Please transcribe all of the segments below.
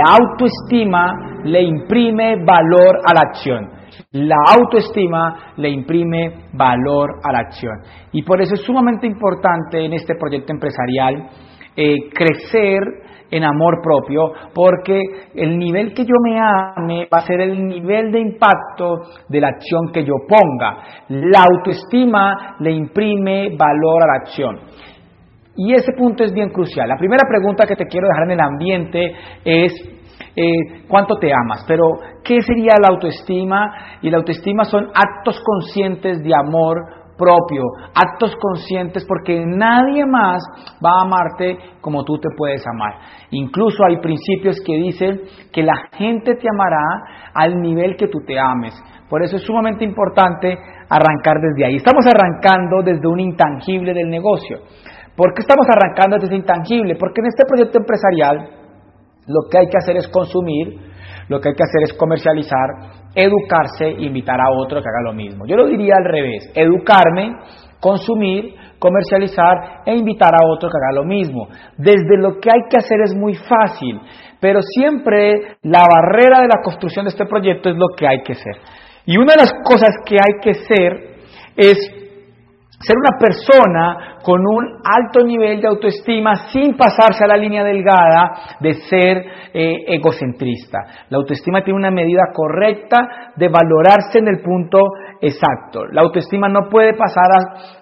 La autoestima le imprime valor a la acción. La autoestima le imprime valor a la acción. Y por eso es sumamente importante en este proyecto empresarial eh, crecer en amor propio, porque el nivel que yo me ame va a ser el nivel de impacto de la acción que yo ponga. La autoestima le imprime valor a la acción. Y ese punto es bien crucial. La primera pregunta que te quiero dejar en el ambiente es, eh, ¿cuánto te amas? Pero, ¿qué sería la autoestima? Y la autoestima son actos conscientes de amor propio, actos conscientes, porque nadie más va a amarte como tú te puedes amar. Incluso hay principios que dicen que la gente te amará al nivel que tú te ames. Por eso es sumamente importante arrancar desde ahí. Estamos arrancando desde un intangible del negocio. ¿Por qué estamos arrancando desde intangible? Porque en este proyecto empresarial lo que hay que hacer es consumir, lo que hay que hacer es comercializar, educarse e invitar a otro que haga lo mismo. Yo lo diría al revés, educarme, consumir, comercializar e invitar a otro que haga lo mismo. Desde lo que hay que hacer es muy fácil, pero siempre la barrera de la construcción de este proyecto es lo que hay que ser. Y una de las cosas que hay que ser es ser una persona con un alto nivel de autoestima sin pasarse a la línea delgada de ser eh, egocentrista. La autoestima tiene una medida correcta de valorarse en el punto exacto. La autoestima no puede pasar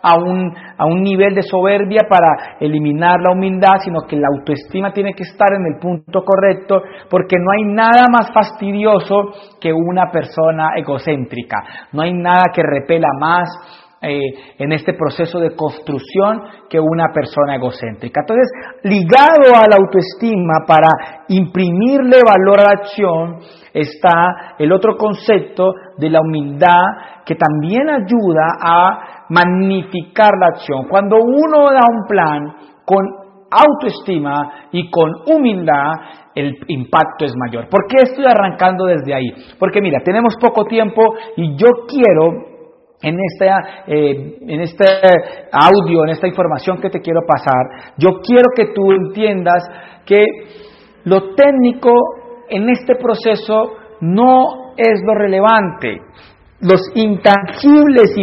a, un, a un nivel de soberbia para eliminar la humildad, sino que la autoestima tiene que estar en el punto correcto porque no hay nada más fastidioso que una persona egocéntrica. No hay nada que repela más eh, en este proceso de construcción que una persona egocéntrica. Entonces, ligado a la autoestima para imprimirle valor a la acción está el otro concepto de la humildad que también ayuda a magnificar la acción. Cuando uno da un plan con autoestima y con humildad, el impacto es mayor. ¿Por qué estoy arrancando desde ahí? Porque mira, tenemos poco tiempo y yo quiero en, esta, eh, en este audio, en esta información que te quiero pasar, yo quiero que tú entiendas que lo técnico en este proceso no es lo relevante. Los intangibles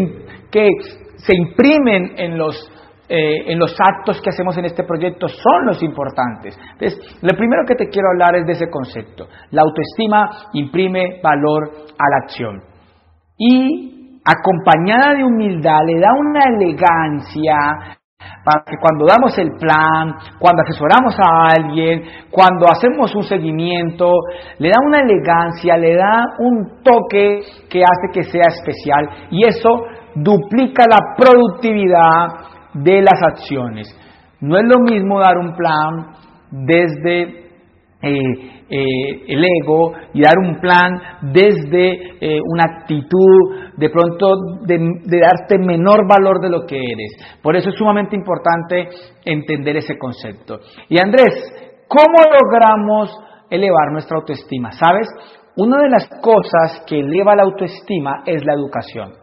que se imprimen en los, eh, en los actos que hacemos en este proyecto son los importantes. Entonces, lo primero que te quiero hablar es de ese concepto. La autoestima imprime valor a la acción. Y acompañada de humildad, le da una elegancia para que cuando damos el plan, cuando asesoramos a alguien, cuando hacemos un seguimiento, le da una elegancia, le da un toque que hace que sea especial y eso duplica la productividad de las acciones. No es lo mismo dar un plan desde eh, eh, el ego y dar un plan desde eh, una actitud de pronto de, de, darte menor valor de lo que eres. Por eso es sumamente importante entender ese concepto. Y Andrés, ¿cómo logramos elevar nuestra autoestima? ¿Sabes? Una de las cosas que eleva la autoestima es la educación.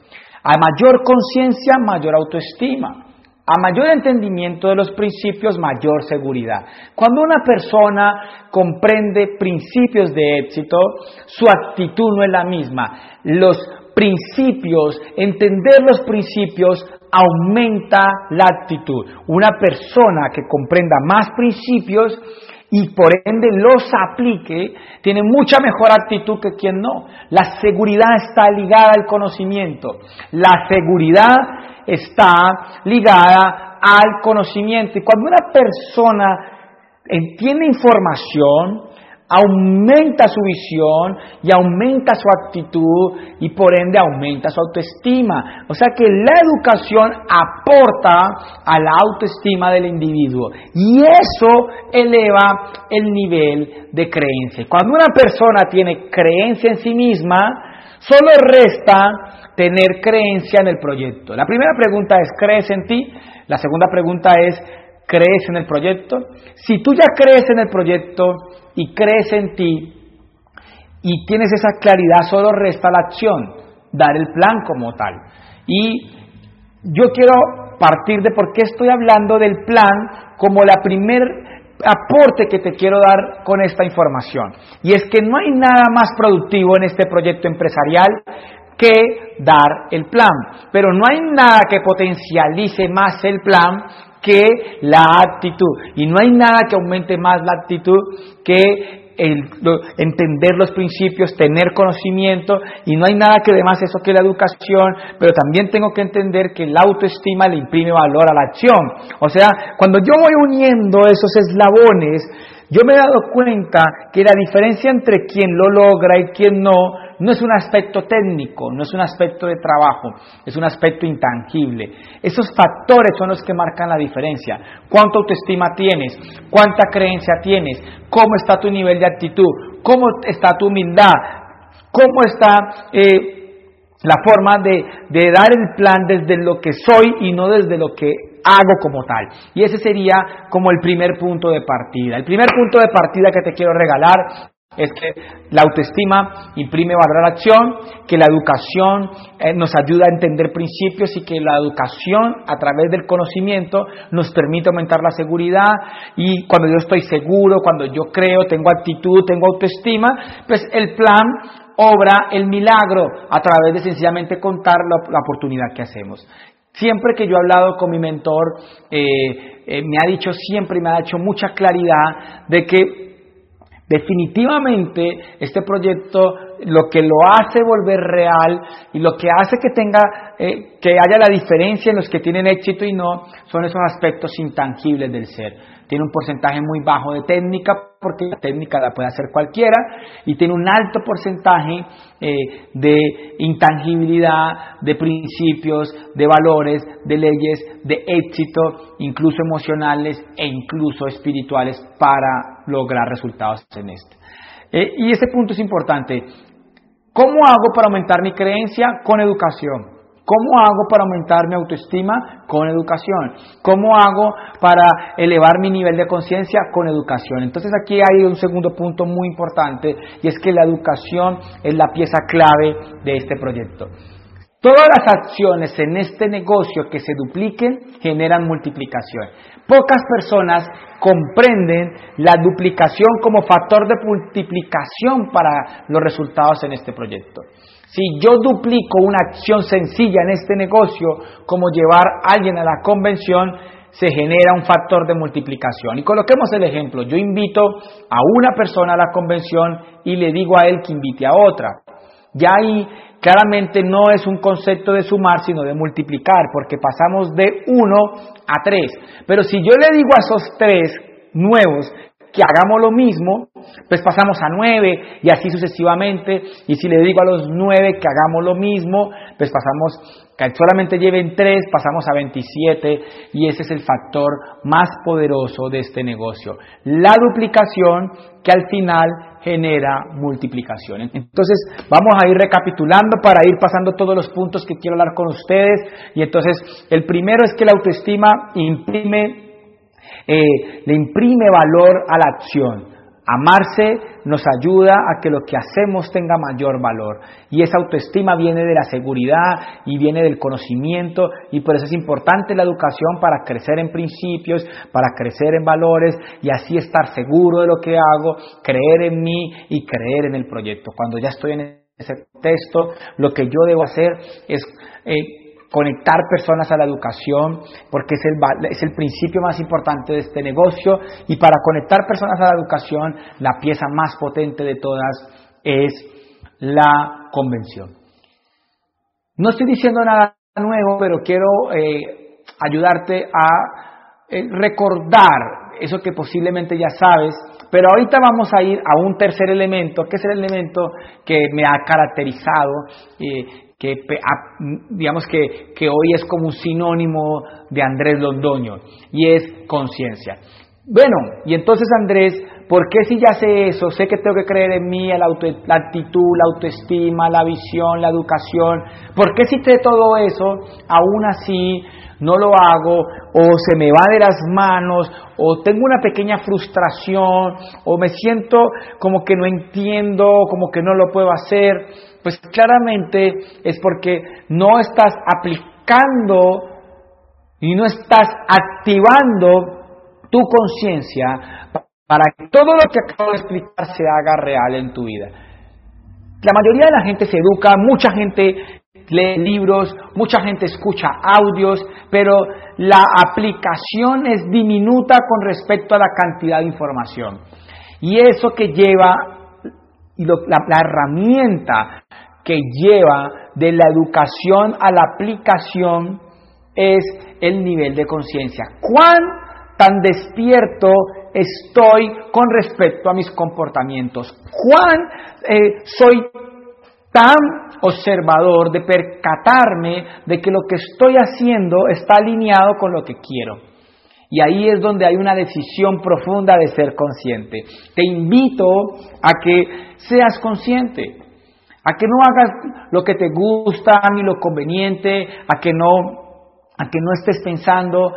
A mayor conciencia, mayor autoestima. A mayor entendimiento de los principios, mayor seguridad. Cuando una persona comprende principios de éxito, su actitud no es la misma. Los principios, entender los principios aumenta la actitud. Una persona que comprenda más principios y por ende los aplique, tiene mucha mejor actitud que quien no. La seguridad está ligada al conocimiento. La seguridad está ligada al conocimiento. Y cuando una persona entiende información, aumenta su visión y aumenta su actitud y por ende aumenta su autoestima. O sea que la educación aporta a la autoestima del individuo y eso eleva el nivel de creencia. Cuando una persona tiene creencia en sí misma, solo resta tener creencia en el proyecto. La primera pregunta es, ¿crees en ti? La segunda pregunta es, ¿crees en el proyecto? Si tú ya crees en el proyecto, y crees en ti y tienes esa claridad, solo resta la acción, dar el plan como tal. Y yo quiero partir de por qué estoy hablando del plan como la primer, aporte que te quiero dar con esta información. Y es que no hay nada más productivo en este proyecto empresarial que dar el plan. Pero no hay nada que potencialice más el plan que la actitud. Y no hay nada que aumente más la actitud que entender los principios, tener conocimiento, y no hay nada que dé más eso que la educación, pero también tengo que entender que la autoestima le imprime valor a la acción. O sea, cuando yo voy uniendo esos eslabones, yo me he dado cuenta que la diferencia entre quien lo logra y quien no, no es un aspecto técnico, no es un aspecto de trabajo, es un aspecto intangible. Esos factores son los que marcan la diferencia. ¿Cuánta autoestima tienes? ¿Cuánta creencia tienes? ¿Cómo está tu nivel de actitud? ¿Cómo está tu humildad? ¿Cómo está eh, la forma de, de dar el plan desde lo que soy y no desde lo que hago como tal. Y ese sería como el primer punto de partida. El primer punto de partida que te quiero regalar es que la autoestima imprime valor a la acción, que la educación eh, nos ayuda a entender principios y que la educación a través del conocimiento nos permite aumentar la seguridad y cuando yo estoy seguro, cuando yo creo, tengo actitud, tengo autoestima, pues el plan obra el milagro a través de sencillamente contar la, oportunidad que hacemos. Siempre que yo he hablado con mi mentor, eh, eh, me ha dicho siempre me ha hecho mucha claridad de que Definitivamente este proyecto lo que lo hace volver real y lo que hace que tenga eh, que haya la diferencia en los que tienen éxito y no son esos aspectos intangibles del ser. Tiene un porcentaje muy bajo de técnica, porque la técnica la puede hacer cualquiera, y tiene un alto porcentaje eh, de intangibilidad, de principios, de valores, de leyes, de éxito, incluso emocionales e incluso espirituales para lograr resultados en esto. Eh, y ese punto es importante. ¿Cómo hago para aumentar mi creencia? Con educación. ¿Cómo hago para aumentar mi autoestima? Con educación. ¿Cómo hago para elevar mi nivel de conciencia? Con educación. Entonces aquí hay un segundo punto muy importante y es que la educación es la pieza clave de este proyecto. Todas las acciones en este negocio que se dupliquen generan multiplicación. Pocas personas comprenden la duplicación como factor de multiplicación para los resultados en este proyecto. Si yo duplico una acción sencilla en este negocio, como llevar a alguien a la convención, se genera un factor de multiplicación. Y coloquemos el ejemplo, yo invito a una persona a la convención y le digo a él que invite a otra. Ya ahí claramente no es un concepto de sumar, sino de multiplicar, porque pasamos de uno a tres. Pero si yo le digo a esos tres nuevos que hagamos lo mismo, pues pasamos a nueve y así sucesivamente. Y si le digo a los nueve que hagamos lo mismo, pues pasamos, que solamente lleven tres, pasamos a 27 y ese es el factor más poderoso de este negocio. La duplicación que al final genera multiplicación. Entonces vamos a ir recapitulando para ir pasando todos los puntos que quiero hablar con ustedes. Y entonces el primero es que la autoestima imprime eh, le imprime valor a la acción. Amarse nos ayuda a que lo que hacemos tenga mayor valor. Y esa autoestima viene de la seguridad y viene del conocimiento y por eso es importante la educación para crecer en principios, para crecer en valores y así estar seguro de lo que hago, creer en mí y creer en el proyecto. Cuando ya estoy en ese texto, lo que yo debo hacer es... Eh, conectar personas a la educación, porque es el, es el principio más importante de este negocio, y para conectar personas a la educación, la pieza más potente de todas es la convención. No estoy diciendo nada nuevo, pero quiero eh, ayudarte a eh, recordar eso que posiblemente ya sabes, pero ahorita vamos a ir a un tercer elemento, que es el elemento que me ha caracterizado, eh, que digamos que, que, hoy es como un sinónimo de Andrés Londoño, y es conciencia. Bueno, y entonces Andrés, ¿por qué si ya sé eso, sé que tengo que creer en mí, la, la actitud, la autoestima, la visión, la educación, ¿por qué si sé todo eso, aún así no lo hago, o se me va de las manos, o tengo una pequeña frustración, o me siento como que no entiendo, como que no lo puedo hacer? Pues claramente es porque no estás aplicando y no estás activando tu conciencia para que todo lo que acabo de explicar se haga real en tu vida. La mayoría de la gente se educa, mucha gente lee libros, mucha gente escucha audios, pero la aplicación es diminuta con respecto a la cantidad de información. Y eso que lleva, la, la herramienta que lleva de la educación a la aplicación es el nivel de conciencia. ¿Cuán tan despierto estoy con respecto a mis comportamientos? ¿Cuán eh, soy tan observador de percatarme de que lo que estoy haciendo está alineado con lo que quiero? Y ahí es donde hay una decisión profunda de ser consciente. Te invito a que seas consciente, a que no hagas lo que te gusta ni lo conveniente, a que no a que no estés pensando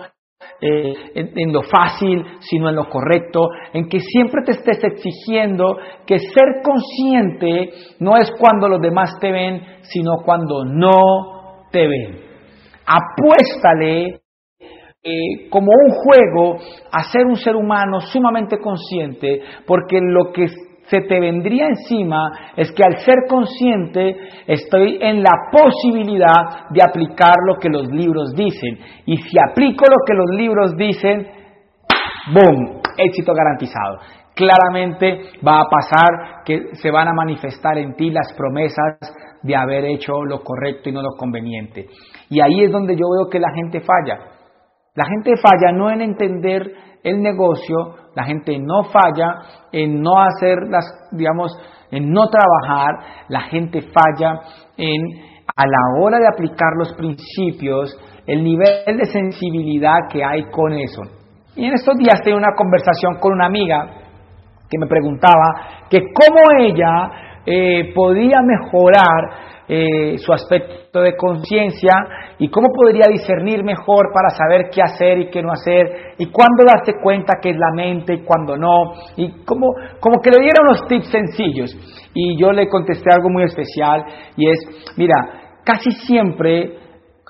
eh, en, lo fácil, sino en lo correcto, en que siempre te estés exigiendo que ser consciente no es cuando los demás te ven, sino cuando no te ven. Apuéstale eh, como un juego a ser un ser humano sumamente consciente, porque lo que se te vendría encima es que al ser consciente estoy en la posibilidad de aplicar lo que los libros dicen. Y si aplico lo que los libros dicen, ¡boom! Éxito garantizado. Claramente va a pasar que se van a manifestar en ti las promesas de haber hecho lo correcto y no lo conveniente. Y ahí es donde yo veo que la gente falla. La gente falla no en entender el negocio, la gente no falla en no hacer las, digamos, en no trabajar, la gente falla en a la hora de aplicar los principios, el nivel de sensibilidad que hay con eso. Y en estos días tengo una conversación con una amiga que me preguntaba que cómo ella eh, podía mejorar eh, su aspecto de conciencia y cómo podría discernir mejor para saber qué hacer y qué no hacer y cuándo darse cuenta que es la mente y cuándo no y como, como que le diera unos tips sencillos y yo le contesté algo muy especial y es, mira, casi siempre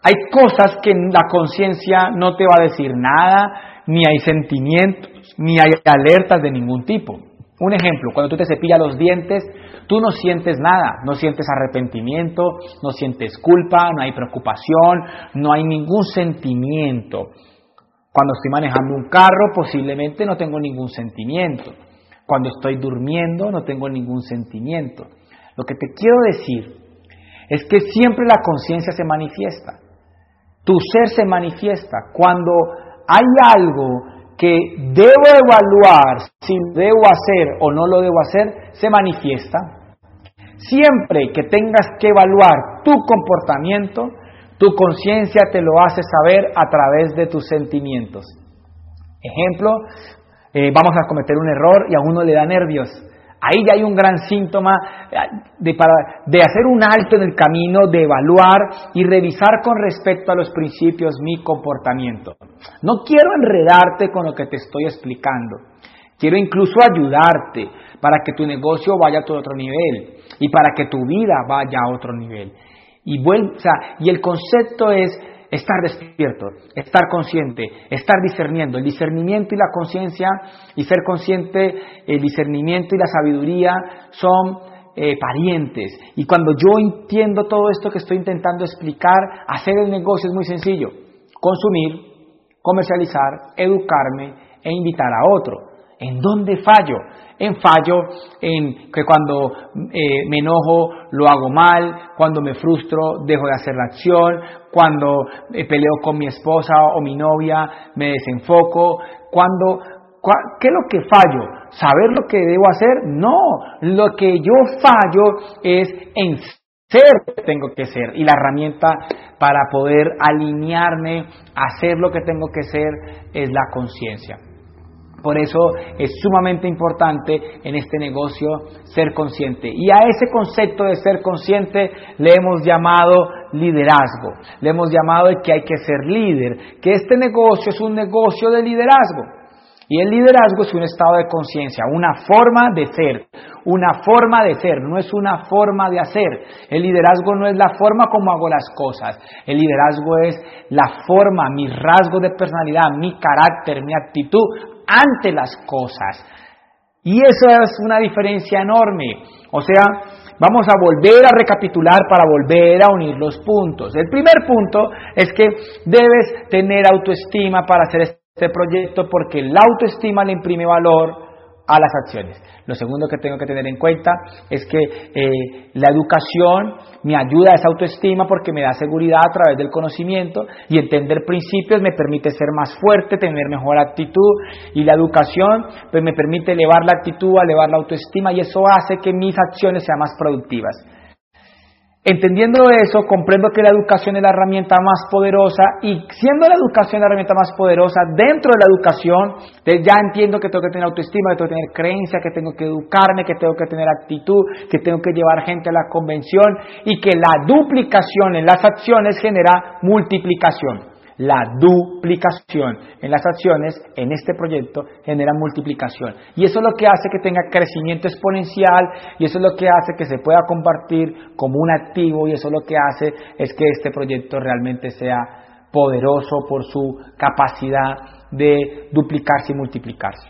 hay cosas que la conciencia no te va a decir nada, ni hay sentimientos, ni hay alertas de ningún tipo. Un ejemplo, cuando tú te cepillas los dientes, Tú no sientes nada, no sientes arrepentimiento, no sientes culpa, no hay preocupación, no hay ningún sentimiento. Cuando estoy manejando un carro posiblemente no tengo ningún sentimiento. Cuando estoy durmiendo no tengo ningún sentimiento. Lo que te quiero decir es que siempre la conciencia se manifiesta. Tu ser se manifiesta. Cuando hay algo que debo evaluar si debo hacer o no lo debo hacer, se manifiesta. Siempre que tengas que evaluar tu comportamiento, tu conciencia te lo hace saber a través de tus sentimientos. Ejemplo, eh, vamos a cometer un error y a uno le da nervios. Ahí ya hay un gran síntoma eh, de, para, de hacer un alto en el camino, de evaluar y revisar con respecto a los principios mi comportamiento. No quiero enredarte con lo que te estoy explicando. Quiero incluso ayudarte para que tu negocio vaya a otro nivel y para que tu vida vaya a otro nivel. Y, y el concepto es estar despierto, estar consciente, estar discerniendo. El discernimiento y la conciencia y ser consciente, el discernimiento y la sabiduría son eh, parientes. Y cuando yo entiendo todo esto que estoy intentando explicar, hacer el negocio es muy sencillo. Consumir, comercializar, educarme e invitar a otro. ¿En dónde fallo? En fallo en que cuando eh, me enojo lo hago mal, cuando me frustro dejo de hacer la acción, cuando eh, peleo con mi esposa o mi novia me desenfoco, cuando... ¿Qué es lo que fallo? ¿Saber lo que debo hacer? No, lo que yo fallo es en ser lo que tengo que ser y la herramienta para poder alinearme hacer lo que tengo que ser es la conciencia. Por eso es sumamente importante en este negocio ser consciente. Y a ese concepto de ser consciente le hemos llamado liderazgo. Le hemos llamado que hay que ser líder, que este negocio es un negocio de liderazgo. Y el liderazgo es un estado de conciencia, una forma de ser, una forma de ser, no es una forma de hacer. El liderazgo no es la forma como hago las cosas, el liderazgo es la forma, mi rasgo de personalidad, mi carácter, mi actitud ante las cosas. Y eso es una diferencia enorme. O sea, vamos a volver a recapitular para volver a unir los puntos. El primer punto es que debes tener autoestima para hacer este proyecto porque la autoestima le imprime valor a las acciones. Lo segundo que tengo que tener en cuenta es que eh, la educación me ayuda a esa autoestima porque me da seguridad a través del conocimiento y entender principios me permite ser más fuerte, tener mejor actitud y la educación pues me permite elevar la actitud, elevar la autoestima y eso hace que mis acciones sean más productivas. Entendiendo eso, comprendo que la educación es la herramienta más poderosa y siendo la educación la herramienta más poderosa, dentro de la educación, ya entiendo que tengo que tener autoestima, que tengo que tener creencia, que tengo que educarme, que tengo que tener actitud, que tengo que llevar gente a la convención y que la duplicación en las acciones genera multiplicación. La duplicación en las acciones en este proyecto genera multiplicación. Y eso es lo que hace que tenga crecimiento exponencial y eso es lo que hace que se pueda compartir como un activo y eso es lo que hace es que este proyecto realmente sea poderoso por su capacidad de duplicarse y multiplicarse.